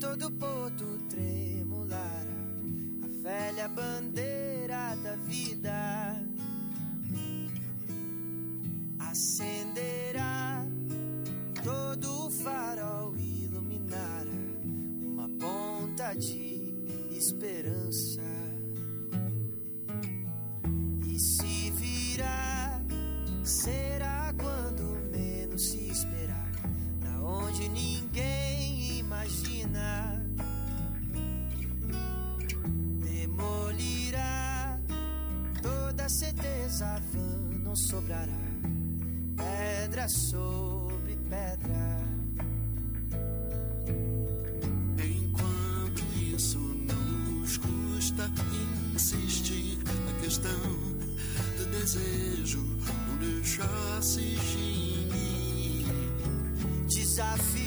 todo porto tremular. A velha bandeira da vida. Acenderá todo o farol iluminará uma ponta de esperança. não sobrará pedra sobre pedra. Enquanto isso não nos custa insistir, a questão do desejo não deixar se eximir. Desafio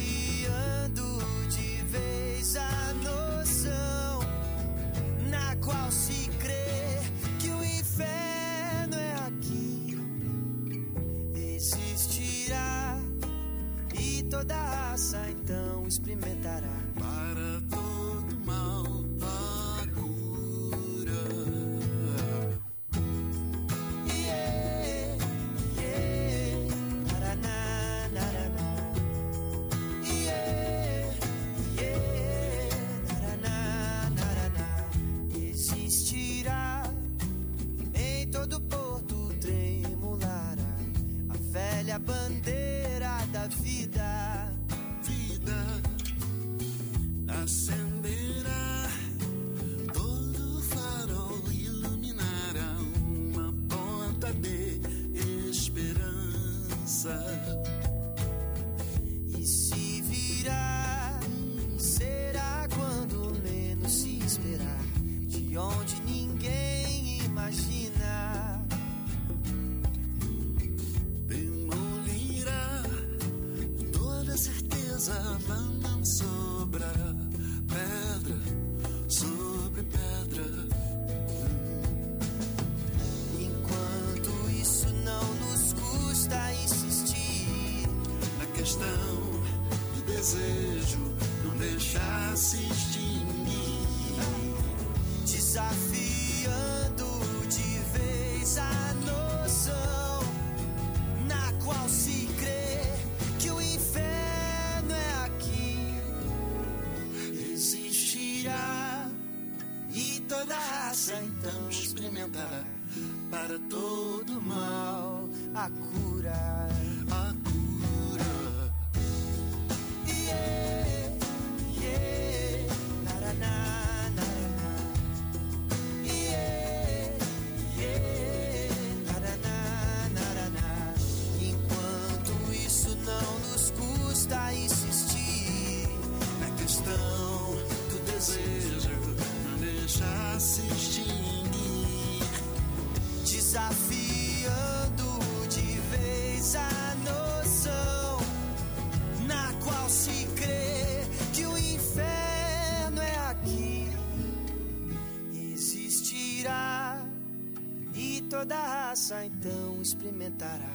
então experimentará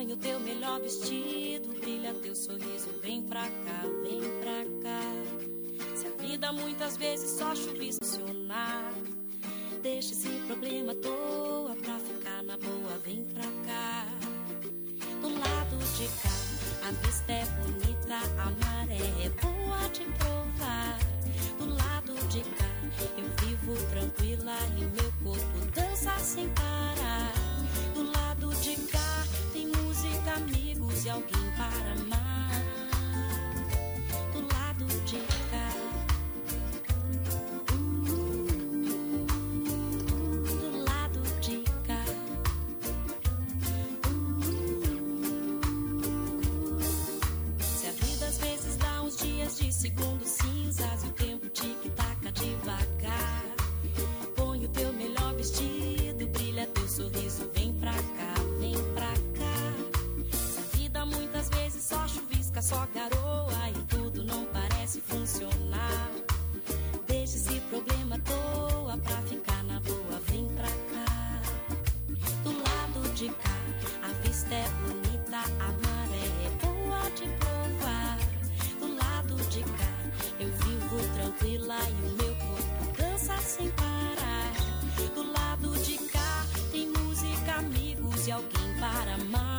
Põe o teu melhor vestido, brilha teu sorriso, vem pra cá, vem pra cá. Se a vida muitas vezes só chuviscionar, deixa esse problema à toa pra ficar na boa, vem pra cá. Do lado de cá, a vista é bonita, a maré é boa de provar. Do lado de cá, eu vivo tranquila e meu corpo dança sem parar. Do lado de cá, tem amigos e alguém para amar do lado de cá. Do lado de cá. Se a vida às vezes dá uns dias de segundo cinzas, o tempo tic-taca devagar. barca só garoa e tudo não parece funcionar. Deixa esse problema à toa pra ficar na boa, vem pra cá. Do lado de cá, a vista é bonita, a maré é boa de provar. Do lado de cá, eu vivo tranquila e o meu corpo dança sem parar. Do lado de cá, tem música, amigos e alguém para amar.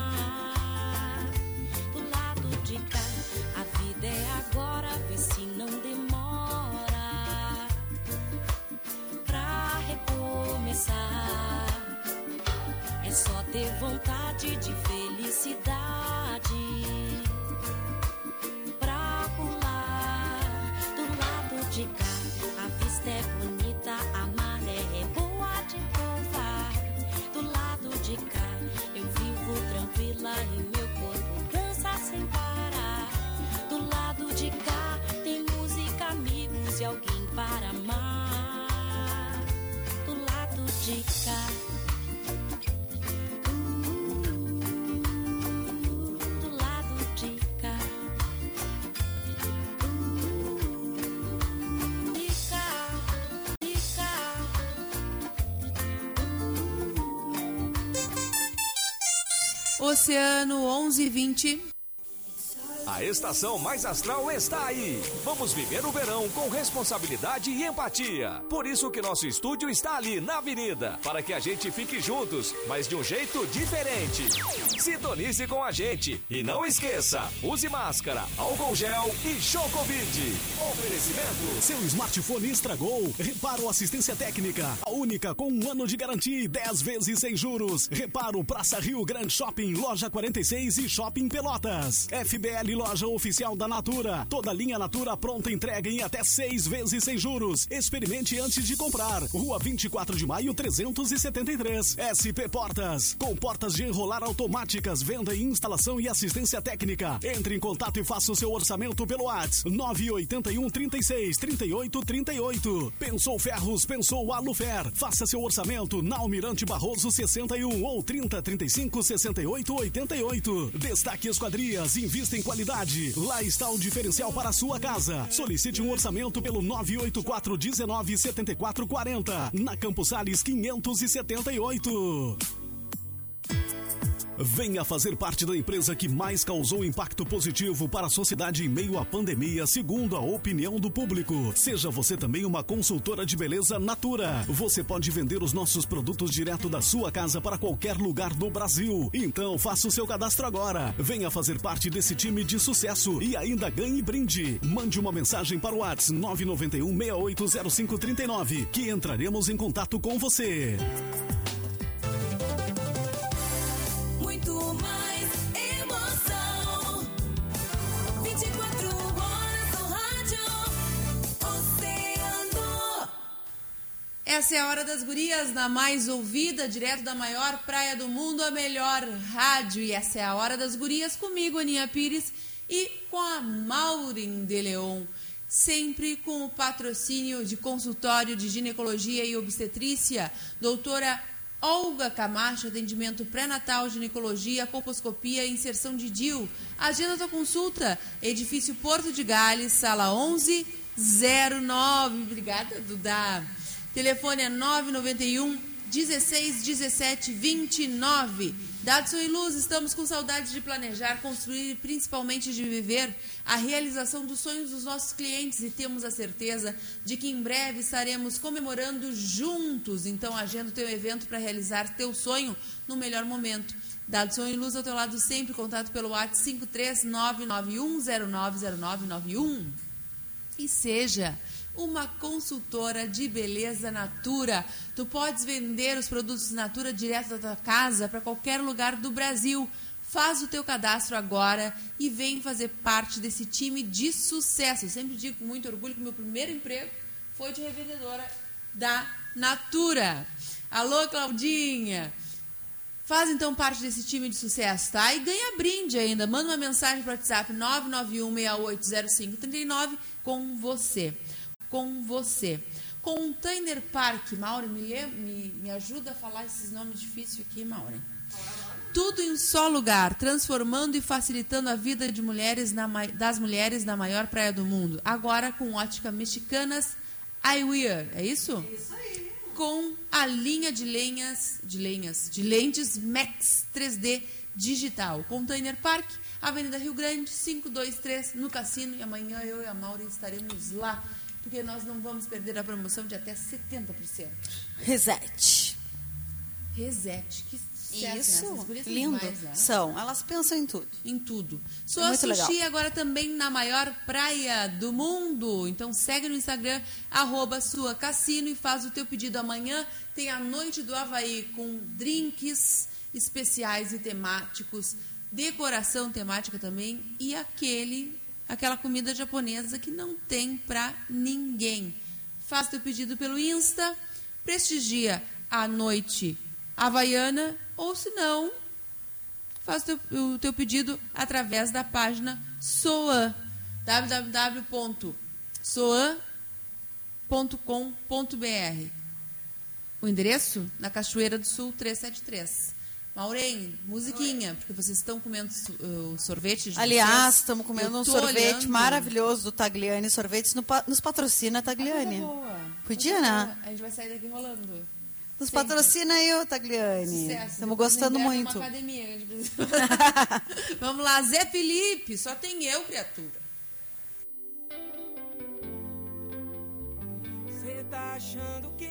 Ter vontade de felicidade. Oceano 1120. A estação mais astral está aí. Vamos viver o verão com responsabilidade e empatia. Por isso que nosso estúdio está ali na avenida, para que a gente fique juntos, mas de um jeito diferente. Sintonize com a gente e não esqueça, use máscara, álcool gel e show Covid. Oferecimento. Seu smartphone estragou? Reparo Assistência Técnica. A única com um ano de garantia e 10 vezes sem juros. Reparo Praça Rio Grande Shopping, Loja 46 e Shopping Pelotas. FBL Loja Oficial da Natura. Toda linha Natura pronta entrega em até seis vezes sem juros. Experimente antes de comprar. Rua 24 de Maio 373. SP Portas. Com portas de enrolar automáticas, venda e instalação e assistência técnica. Entre em contato e faça o seu orçamento pelo WhatsApp 981 36 38 38. Pensou Ferros, pensou Alufer. Faça seu orçamento na Almirante Barroso 61 ou 30 35 68 88. Destaque Esquadrias, invista em qualidade. Lá está o diferencial para a sua casa. Solicite um orçamento pelo 984 19 74 40. Na Campos Sales 578. Venha fazer parte da empresa que mais causou impacto positivo para a sociedade em meio à pandemia, segundo a opinião do público. Seja você também uma consultora de beleza Natura. Você pode vender os nossos produtos direto da sua casa para qualquer lugar do Brasil. Então faça o seu cadastro agora. Venha fazer parte desse time de sucesso e ainda ganhe brinde. Mande uma mensagem para o WhatsApp 991 680539 que entraremos em contato com você. Essa é a hora das gurias, na mais ouvida, direto da maior praia do mundo, a melhor rádio. E essa é a hora das gurias comigo, Aninha Pires, e com a Maureen de Leon. Sempre com o patrocínio de consultório de ginecologia e obstetrícia, doutora Olga Camacho, atendimento pré-natal, ginecologia, colposcopia e inserção de DIU. Agenda tua consulta, edifício Porto de Gales, sala 1109. Obrigada, Duda. Telefone é 991 16 17 29. Dadson e Luz, estamos com saudade de planejar, construir e principalmente de viver a realização dos sonhos dos nossos clientes e temos a certeza de que em breve estaremos comemorando juntos. Então, agenda o teu evento para realizar teu sonho no melhor momento. Dadson e Luz ao teu lado sempre, contato pelo WhatsApp 53991090991 e seja uma consultora de beleza Natura. Tu podes vender os produtos Natura direto da tua casa para qualquer lugar do Brasil. Faz o teu cadastro agora e vem fazer parte desse time de sucesso. Eu sempre digo com muito orgulho que meu primeiro emprego foi de revendedora da Natura. Alô, Claudinha! Faz então parte desse time de sucesso, tá? E ganha brinde ainda. Manda uma mensagem para o WhatsApp 991680539 com você. Com você. Container Park, Mauro, me, lê- me, me ajuda a falar esses nomes difíceis aqui, Mauro. Tudo em um só lugar, transformando e facilitando a vida de mulheres na das mulheres na maior praia do mundo. Agora com ótica mexicanas Eyewear, é isso? Isso aí. Com a linha de lenhas, de lenhas, de lentes Max 3D digital. Container Park, Avenida Rio Grande, 523, no Cassino. E amanhã eu e a Maura estaremos lá, porque nós não vamos perder a promoção de até 70%. Reset. Reset, que né? Isso, Essas lindo. demais, né? São, elas pensam em tudo. em tudo. Sou É a muito Sushi legal. agora também na maior praia do mundo. Então segue no Instagram, arroba sua cassino e faz o teu pedido amanhã. Tem a noite do Havaí com drinks especiais e temáticos, decoração temática também e aquele aquela comida japonesa que não tem para ninguém. Faz teu pedido pelo Insta, prestigia a noite havaiana ou se não, faz teu, o teu pedido através da página Soan, www.soan.com.br. O endereço? Na Cachoeira do Sul 373. Maureen, musiquinha, porque vocês estão comendo uh, sorvete de Aliás, estamos comendo Eu um sorvete olhando. maravilhoso do Tagliani Sorvetes. no nos patrocina, Tagliani. Coisa boa. Podia, né? A gente vai sair daqui rolando. Nos Sempre. patrocina aí, ô Tagliani. Sucesso. Estamos gostando muito. numa academia, a gente precisa. Vamos lá, Zé Felipe, só tem eu, criatura. Cê tá achando que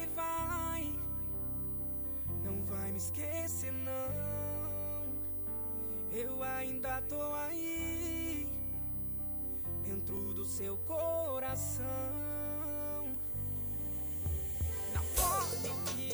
esquecer não. Eu ainda tô aí, dentro do seu coração. Na foto que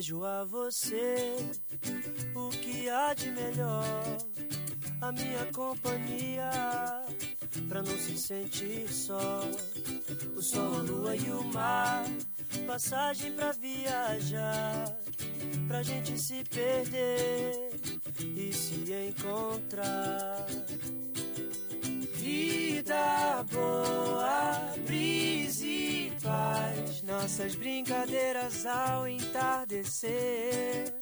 Desejo a você o que há de melhor, a minha companhia, pra não se sentir só. O sol, a lua e o mar, passagem pra viajar, pra gente se perder e se encontrar. Vida boa, brisa e paz, nossas brincadeiras ao entardecer.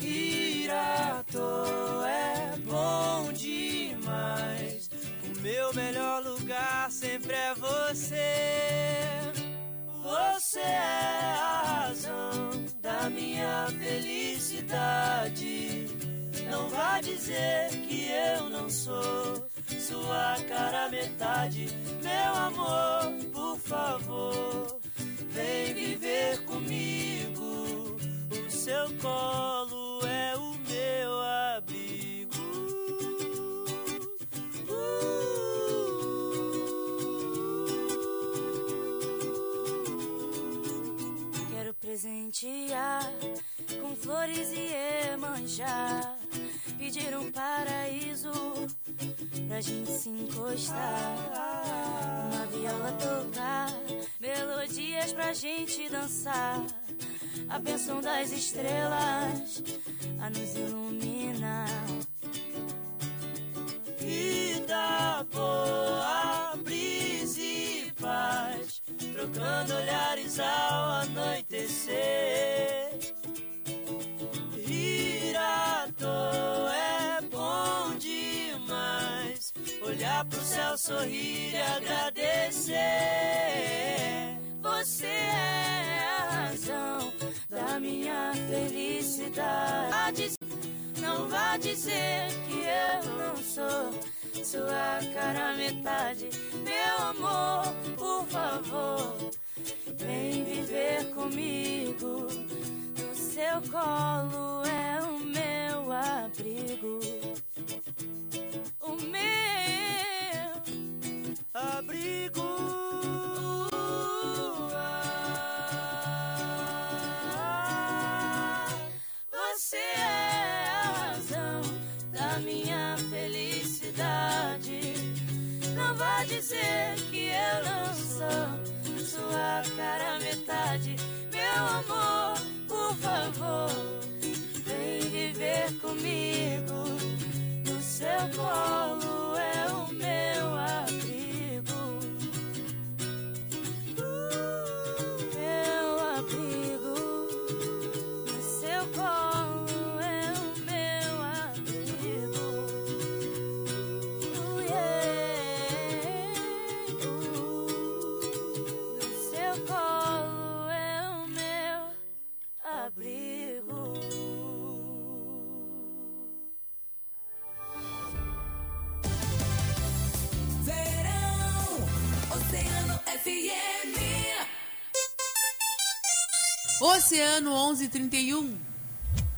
Ir à toa é bom demais, o meu melhor lugar sempre é você. Você é a razão da minha felicidade. Não vá dizer que eu não sou sua cara metade. Meu amor, por favor, vem viver comigo. O seu colo é o meu abrigo. presentear com flores e emanjar, pedir um paraíso pra gente se encostar. Uma viola tocar, melodias pra gente dançar. A bênção das estrelas a nos iluminar. Vida boa, brisa e paz, trocando olhares ao anoitecer. É bom demais, olhar pro céu, sorrir e agradecer. Você é a razão da minha felicidade. Não vá dizer que eu não sou sua cara metade. Meu amor, por favor, vem viver comigo. No seu colo é abrigo. O meu abrigo. Comigo. No seu colo Oceano 1131.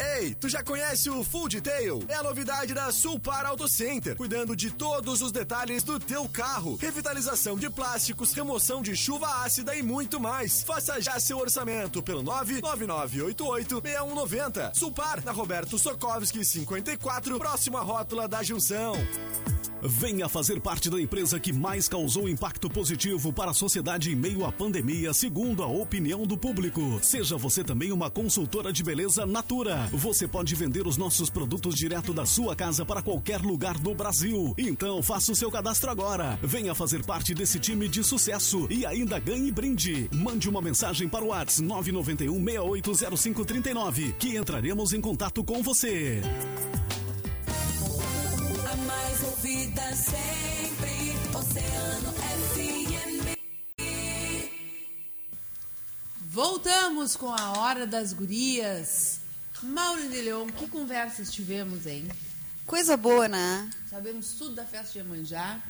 Ei, tu já conhece o Full Detail? É a novidade da Sulpar Auto Center, cuidando de todos os detalhes do teu carro. Revitalização de plásticos, remoção de chuva ácida e muito mais. Faça já seu orçamento pelo 999886190. Sulpar, na Roberto Sokovski 54, próxima rótula da Junção. Venha fazer parte da empresa que mais causou impacto positivo para a sociedade em meio à pandemia, segundo a opinião do público. Seja você também uma consultora de beleza Natura. Você pode vender os nossos produtos direto da sua casa para qualquer lugar do Brasil. Então faça o seu cadastro agora. Venha fazer parte desse time de sucesso e ainda ganhe brinde. Mande uma mensagem para o WhatsApp 991 680539 que entraremos em contato com você. A mais ouvida sempre, Oceano FM. Voltamos com a Hora das Gurias. Mauro de Leon, que conversas tivemos, hein? Coisa boa, né? Sabemos tudo da festa de Iemanjá.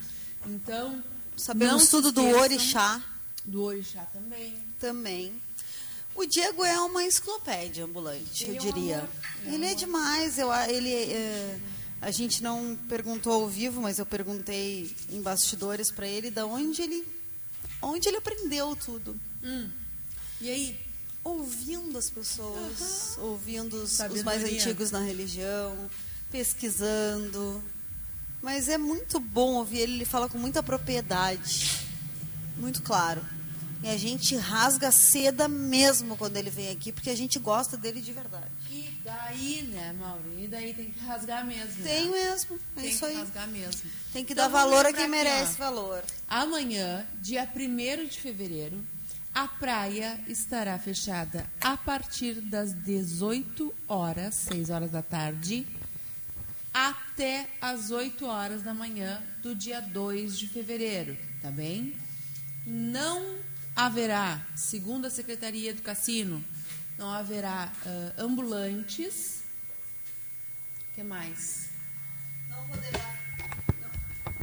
Então, Sabemos tudo do orixá. Do orixá também. Também. O Diego é uma enciclopédia ambulante, Ele eu é um diria. amor. ele é demais. Eu, a- ele, é, a gente não perguntou ao vivo, mas eu perguntei em bastidores para ele da onde ele, onde ele aprendeu tudo. Hum. E aí? Ouvindo as pessoas, ouvindo os, os mais antigos na religião, pesquisando. Mas é muito bom ouvir ele, ele fala com muita propriedade, muito claro. E a gente rasga a seda mesmo quando ele vem aqui, porque a gente gosta dele de verdade. E daí, né, Mauro? E daí tem que rasgar mesmo. Tem né? mesmo, é Tem isso que aí. rasgar mesmo. Tem que Então, dar valor a quem merece ó. valor. Amanhã, dia 1 de fevereiro, a praia estará fechada a partir das 18 horas, 6 horas da tarde, até as 8 horas da manhã do dia 2 de fevereiro, tá bem? Não haverá, segundo a Secretaria do Cassino, não haverá ah, ambulantes. O que mais?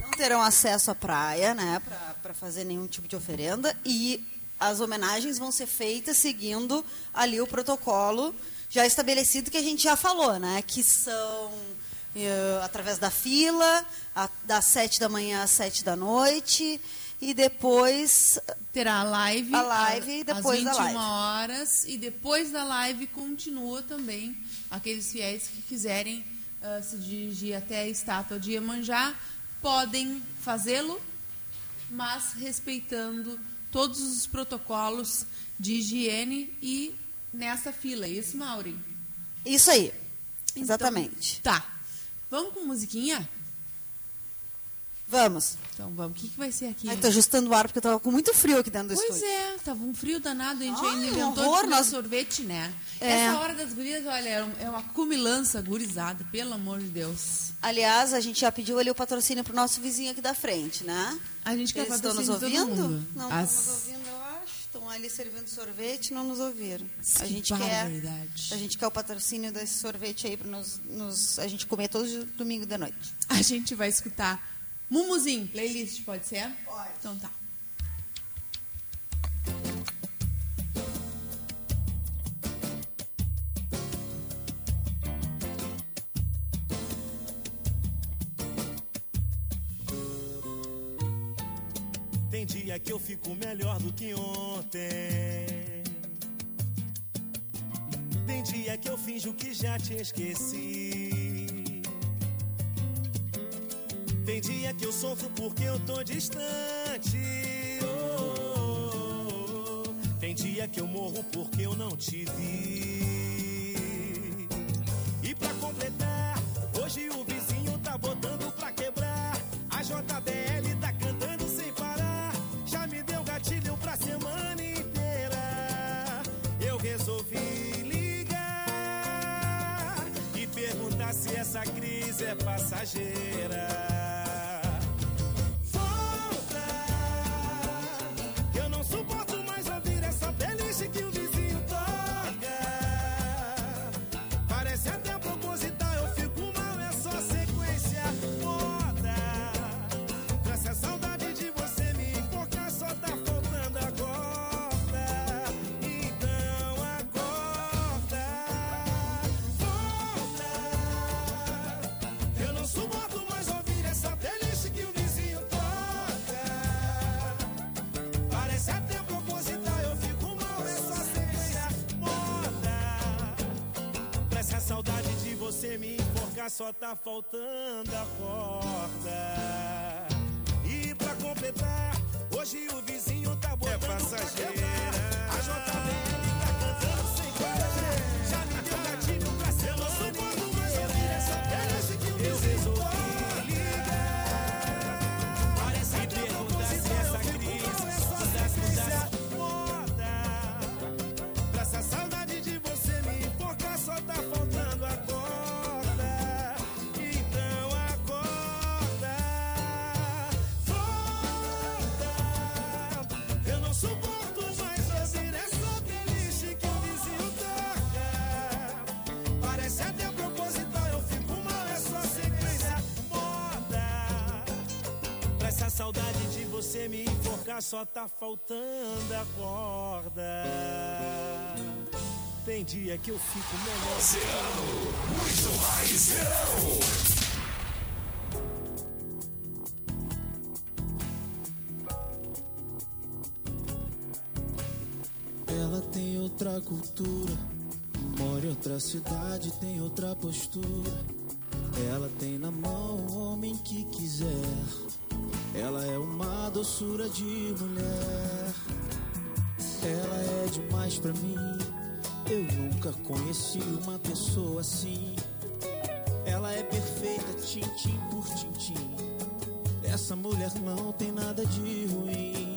não terão acesso à praia, né, para fazer nenhum tipo de oferenda e as homenagens vão ser feitas seguindo ali o protocolo já estabelecido que a gente já falou, né, que são eh, através da fila, a- das sete da manhã às sete da noite e depois Terá a live, A live e depois às da 21 live. horas e depois da live continua também aqueles fiéis que quiserem ah, se dirigir até a estátua de Iemanjá podem fazê-lo, mas respeitando todos os protocolos de higiene e nessa fila, é isso, Maureen? isso aí. Então, Exatamente. Tá. Vamos com musiquinha? Vamos. Então vamos. O que, que vai ser aqui? Tô ajustando o ar porque eu tava com muito frio aqui dentro do Pois estúdio. é, tava um frio danado, a gente Ai, ainda inventou horror, de nós- sorvete, né? É. Essa hora das gurias, olha, é é uma cumilança gurizada, pelo amor de Deus. Aliás, a gente já pediu ali o patrocínio pro nosso vizinho aqui da frente, né? A gente quer Eles estão nos patrocínio de todo ouvindo? mundo. Não As- estão nos ouvindo, eu acho. Estão ali servindo sorvete não nos ouviram. A Que gente quer, barbaridade. a gente quer o patrocínio desse sorvete aí para nos, nos- a gente comer todos os domingo de noite. A gente vai escutar Mumuzinho, playlist, pode ser? Pode. Então tá. Tem dia que eu fico melhor do que ontem. Tem dia que eu finjo que já te esqueci. Tem dia que eu sofro porque eu tô distante. Oh, Tem dia que eu morro porque eu não te vi. E pra completar, hoje o vizinho tá botando pra quebrar. A JBL tá cantando sem parar. Já me deu gatilho pra semana inteira. Eu resolvi ligar e perguntar se essa crise é passageira. Tá faltando a corda. E pra completar, só tá faltando a corda. Tem dia que eu fico melhor. Muito mais verão. De mulher. Ela é demais pra mim. Eu nunca conheci uma pessoa assim. Ela é perfeita, tintim por tintim. Essa mulher não tem nada de ruim.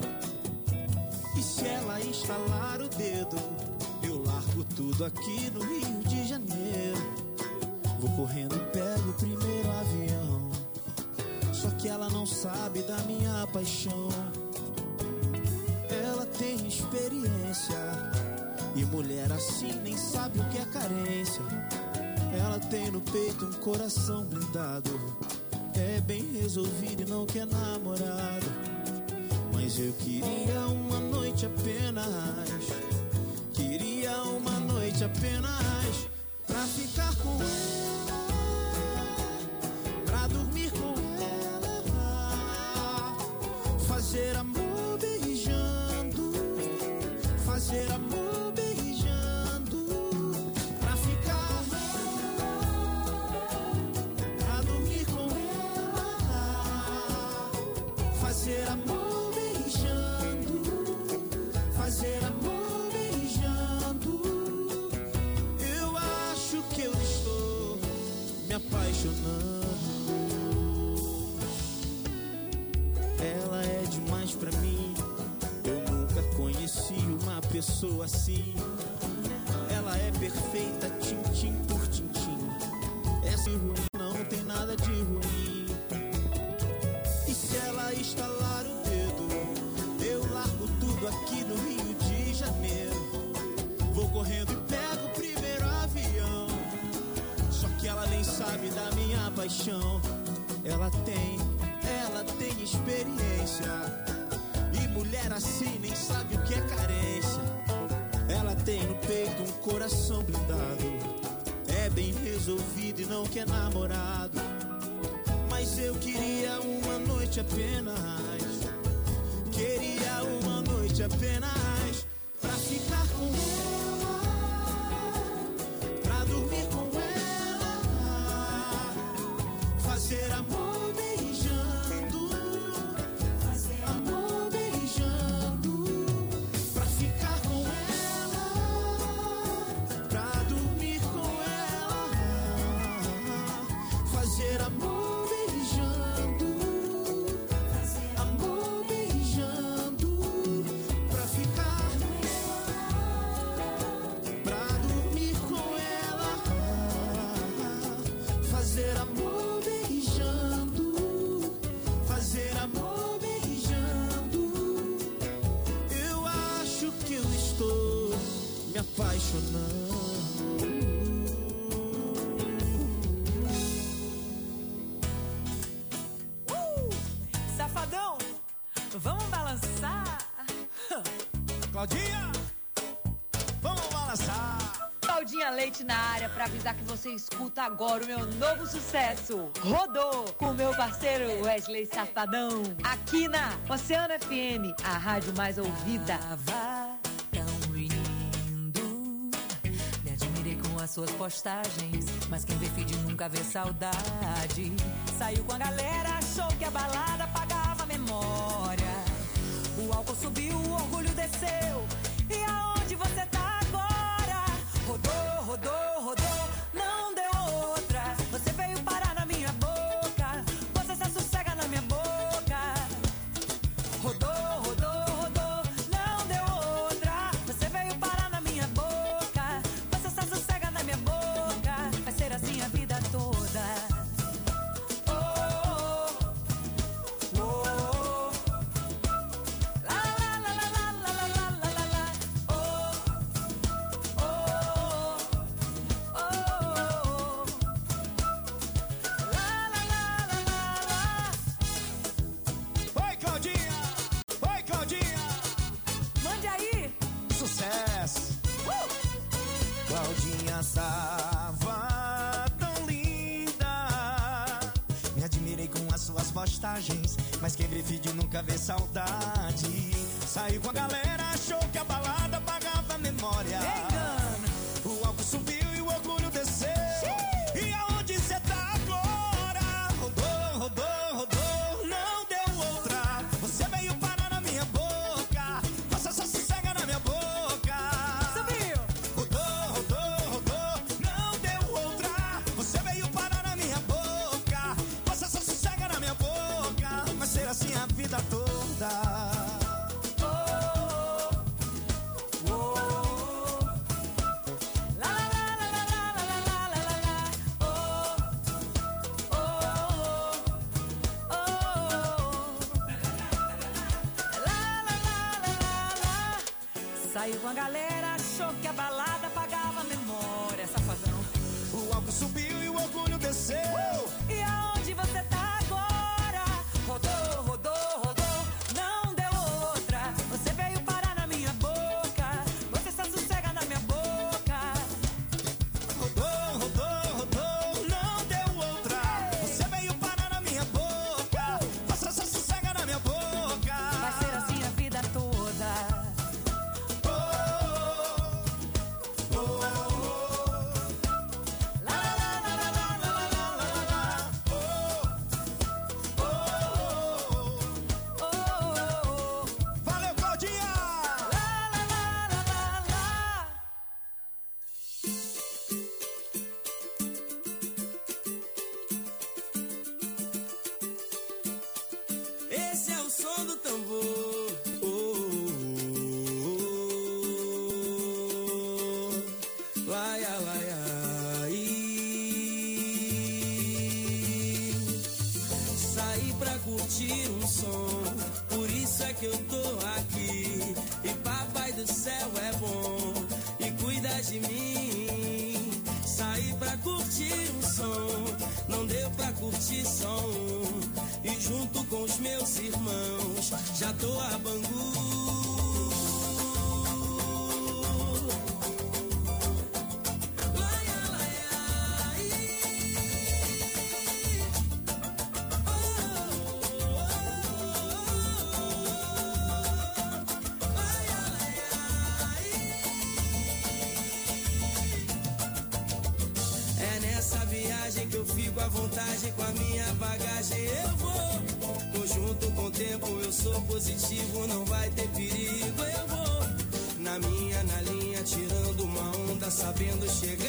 E se ela estalar o dedo, eu largo tudo aqui coração blindado. É bem resolvido e não quer namorado. Mas eu queria uma noite apenas. Queria uma noite apenas pra ficar com ela, pessoa assim. Ela é perfeita, tintim por tintim. Essa é ruim, não tem nada de ruim. E se ela estalar o dedo, eu largo tudo aqui no Rio de Janeiro. Vou correndo e pego o primeiro avião. Só que ela nem sabe da minha paixão. Ela tem, ela tem experiência. E mulher assim nem sabe o que é carência. Tem no peito um coração blindado. É bem resolvido e não quer namorado. Mas eu queria uma noite apenas. Queria uma noite apenas pra avisar que você escuta agora o meu novo sucesso. Rodou com meu parceiro Wesley Safadão. Aqui na Oceano FM, a rádio mais ouvida. tão lindo. Me admirei com as suas postagens, mas quem vê nunca vê saudade. Saiu com a galera, achou que a balada apagava a memória. O álcool subiu, o orgulho desceu. Postagens, mas quem vídeo nunca vê saudade. Saiu com a galera, achou que a balada Saiu com a galera, achou que a balada junto com os meus irmãos. Já tô a Bangu positivo não vai ter perigo. Eu vou na minha, na linha, tirando uma onda, sabendo chegar.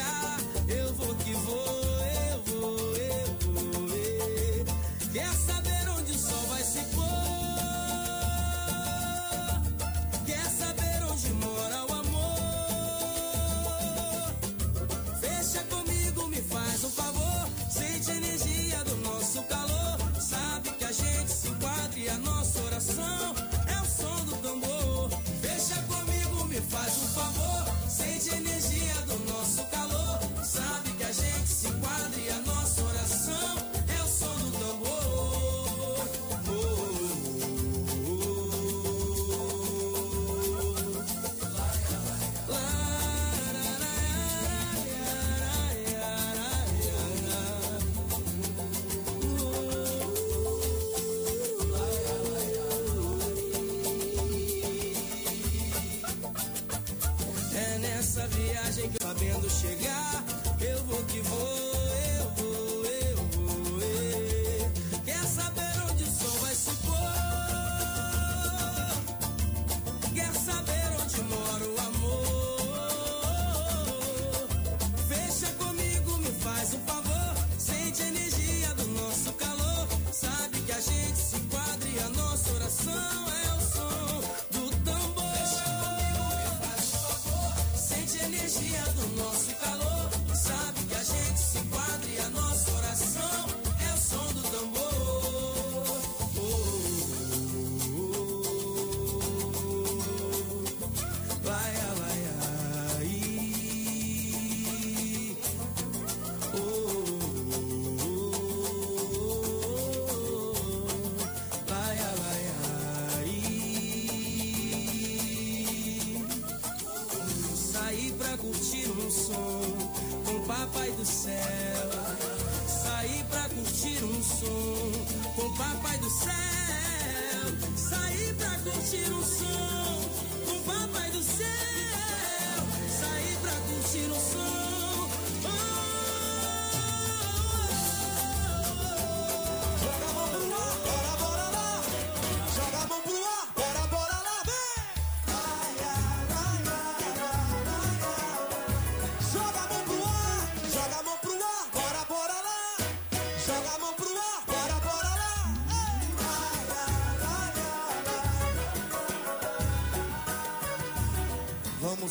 Nessa viagem que sabendo chegar, eu vou que vou.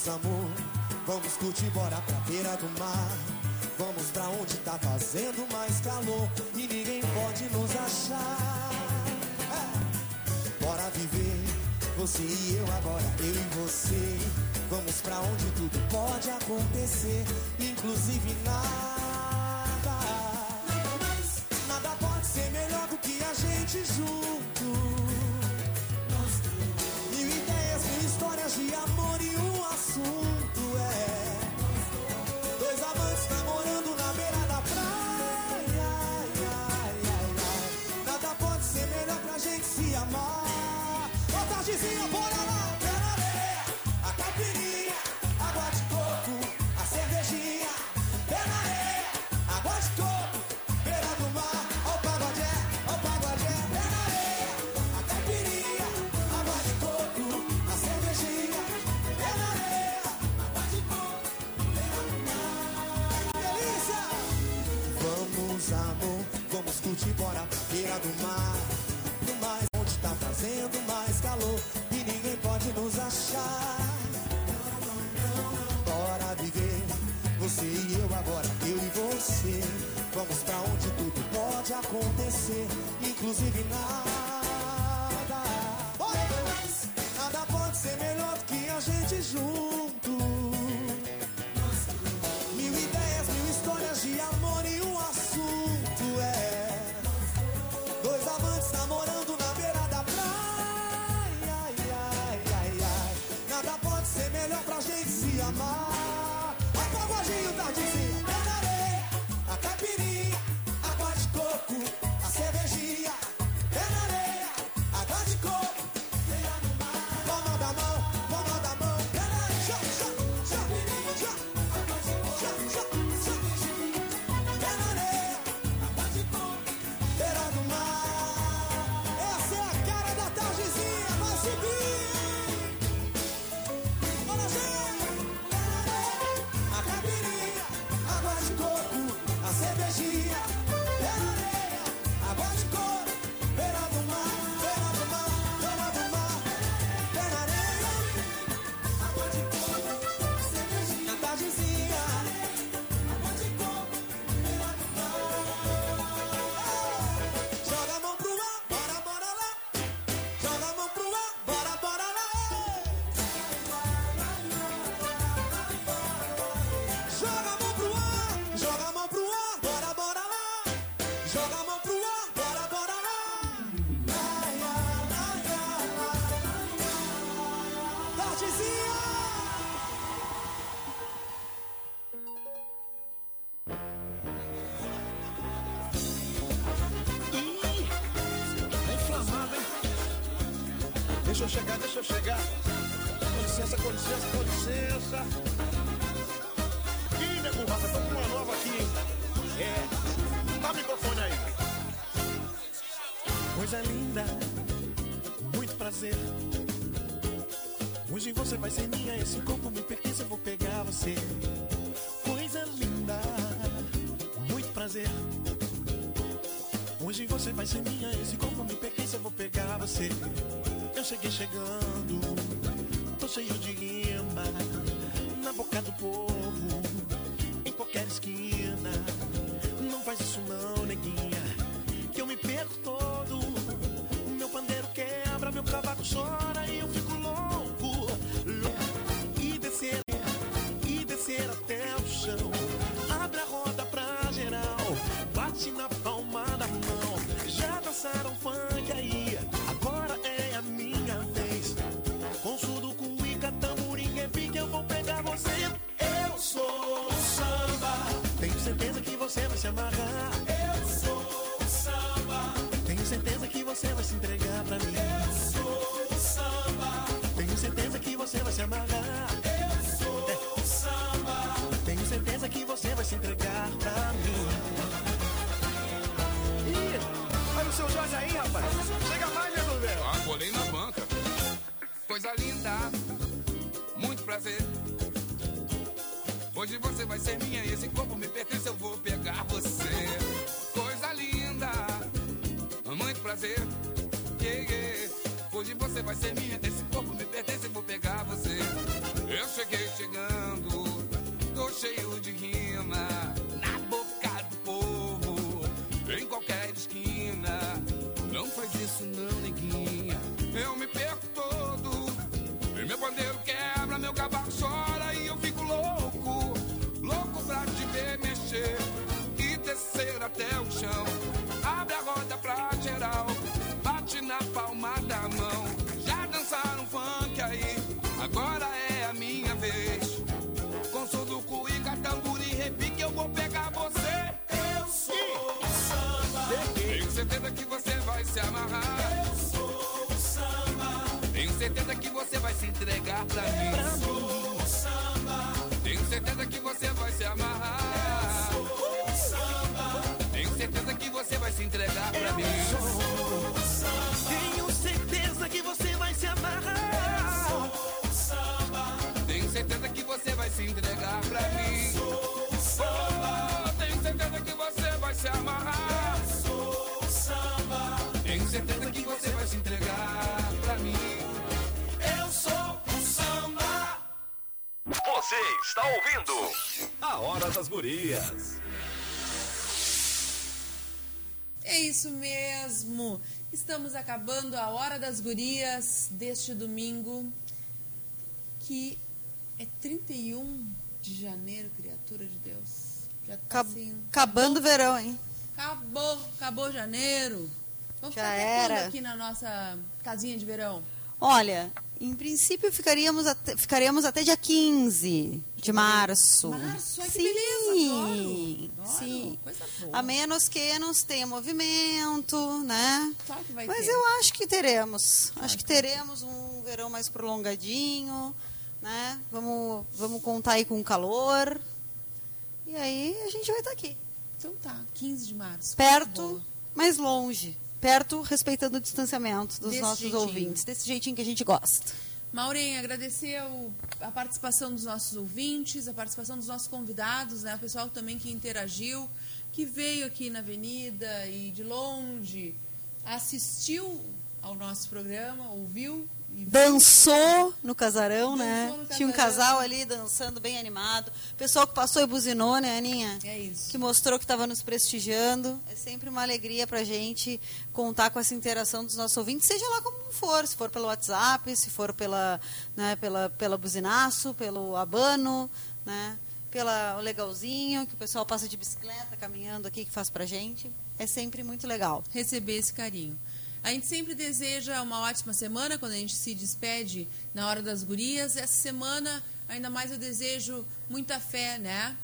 Vamos, amor, vamos curtir, bora pra beira do mar. Vamos pra onde tá fazendo mais calor e ninguém pode nos achar. É. Bora viver, você e eu agora, eu e você. Vamos pra onde tudo pode acontecer, inclusive nada. Deixa eu chegar, deixa eu chegar. Com licença, com licença, com licença. Uma nova aqui, hein? É. Dá microfone aí. Coisa linda, muito prazer. Hoje você vai ser minha, esse corpo me pertence, eu vou pegar você. Coisa linda, muito prazer. Hoje você vai ser minha, esse corpo me pertence, eu vou pegar você. Eu cheguei chegando, tô cheio de rima, na boca do povo, Já dançaram funk aí, agora é a minha vez. Com surdo, cuíca, tamborim, repique, eu vou pegar você. Eu sou o samba. Tenho certeza que você vai se amarrar. Eu sou o samba. Tenho certeza que você vai se entregar pra mim. Eu sou o samba. Tenho certeza que você vai se amarrar. Eu sou o samba. Tenho certeza que você vai se entregar pra mim. Seu Jorge aí, rapaz. Chega mais, meu velho. Ah, colei na banca. Coisa linda, muito prazer. Hoje você vai ser minha, esse corpo me pertence, eu vou pegar você. Coisa linda, muito prazer. Yeah, yeah. Hoje você vai ser minha, esse corpo me pertence, eu vou pegar você. Eu cheguei chegando, tô cheio de rima, na boca do povo, em qualquer esquina. Não faz isso não, neguinha, eu me perco todo. E meu pandeiro quebra, meu cavaco chora e eu fico louco, louco pra te ver mexer e descer até o chão. Se entregar pra mim. Eu sou o samba. Tenho certeza que você vai se amarrar. Eu sou o samba. Tenho certeza que você vai se entregar pra mim. Eu sou o samba. Tenho certeza que você vai se amarrar. Eu sou o samba. Tenho certeza que você vai se entregar pra mim. Eu sou o samba. Tenho certeza que você vai se amarrar. Eu sou o samba. Tenho certeza que você vai se entregar Você está ouvindo A Hora das Gurias. isso mesmo. Estamos acabando a Hora das Gurias deste domingo, que é 31 de janeiro, criatura de Deus. Já tá Acab- assim. Acabando o verão, hein? Acabou, acabou janeiro. Vamos Já ficar era. aqui na nossa casinha de verão. Olha, em princípio ficaríamos até, ficaríamos até dia 15 de março. Março, ai, que sim, beleza, adoro, sim. Coisa boa. A menos que não tenha movimento, né? Claro que vai Mas ter. eu acho que teremos. Acho que teremos um verão mais prolongadinho, né? Vamos, vamos contar aí com o calor. E aí a gente vai estar aqui. Então tá, 15 de março. Perto, mas longe. Perto, respeitando o distanciamento dos Desse nossos jeitinho. ouvintes. Desse jeitinho que a gente gosta. Maureen, agradecer a participação dos nossos ouvintes, a participação dos nossos convidados, né? o pessoal também que interagiu, que veio aqui na avenida e de longe assistiu ao nosso programa, ouviu viu. Dançou no casarão, né? Dançou no Tinha um casarão. casal ali dançando bem animado. O pessoal que passou e buzinou, né, Aninha? É isso. Que mostrou que estava nos prestigiando. É sempre uma alegria pra gente contar com essa interação dos nossos ouvintes, seja lá como for, se for pelo WhatsApp, se for pela, né, pela, pela buzinaço, pelo abano, né? Pela legalzinho, que o pessoal passa de bicicleta, caminhando aqui, que faz pra gente. É sempre muito legal. receber esse carinho. A gente sempre deseja uma ótima semana quando a gente se despede na hora das gurias. Essa semana, ainda mais eu desejo muita fé, né?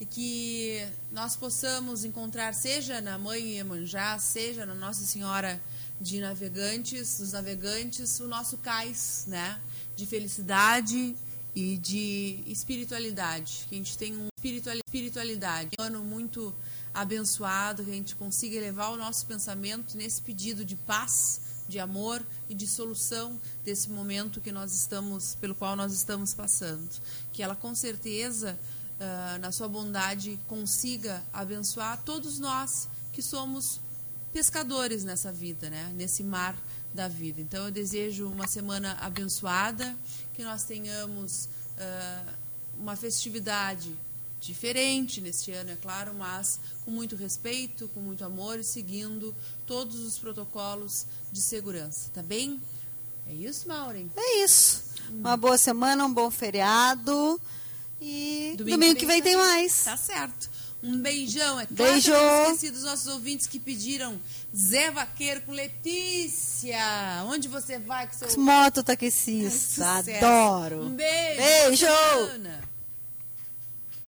E que nós possamos encontrar, seja na Mãe Iemanjá, seja na Nossa Senhora de Navegantes, dos Navegantes, o nosso cais, né? De felicidade e de espiritualidade. Que a gente tem um espiritual- espiritualidade. Um ano muito abençoado, que a gente consiga elevar o nosso pensamento nesse pedido de paz, de amor e de solução desse momento que nós estamos, pelo qual nós estamos passando. Que ela com certeza, ah, na sua bondade, consiga abençoar todos nós que somos pescadores nessa vida, né? Nesse mar da vida. Então eu desejo uma semana abençoada, que nós tenhamos ah, uma festividade diferente neste ano, é claro, mas com muito respeito, com muito amor e seguindo todos os protocolos de segurança, tá bem? É isso, Maureen? É isso. Uma boa semana, um bom feriado. E domingo, que vem tem mais. Tá certo. Um beijão. É claro Beijo. que eu esqueci dos nossos ouvintes que pediram Zé Vaqueiro com Letícia. Onde você vai com seu... Moto taxista. Sucesso. Adoro. Um beijo. Beijo. Semana.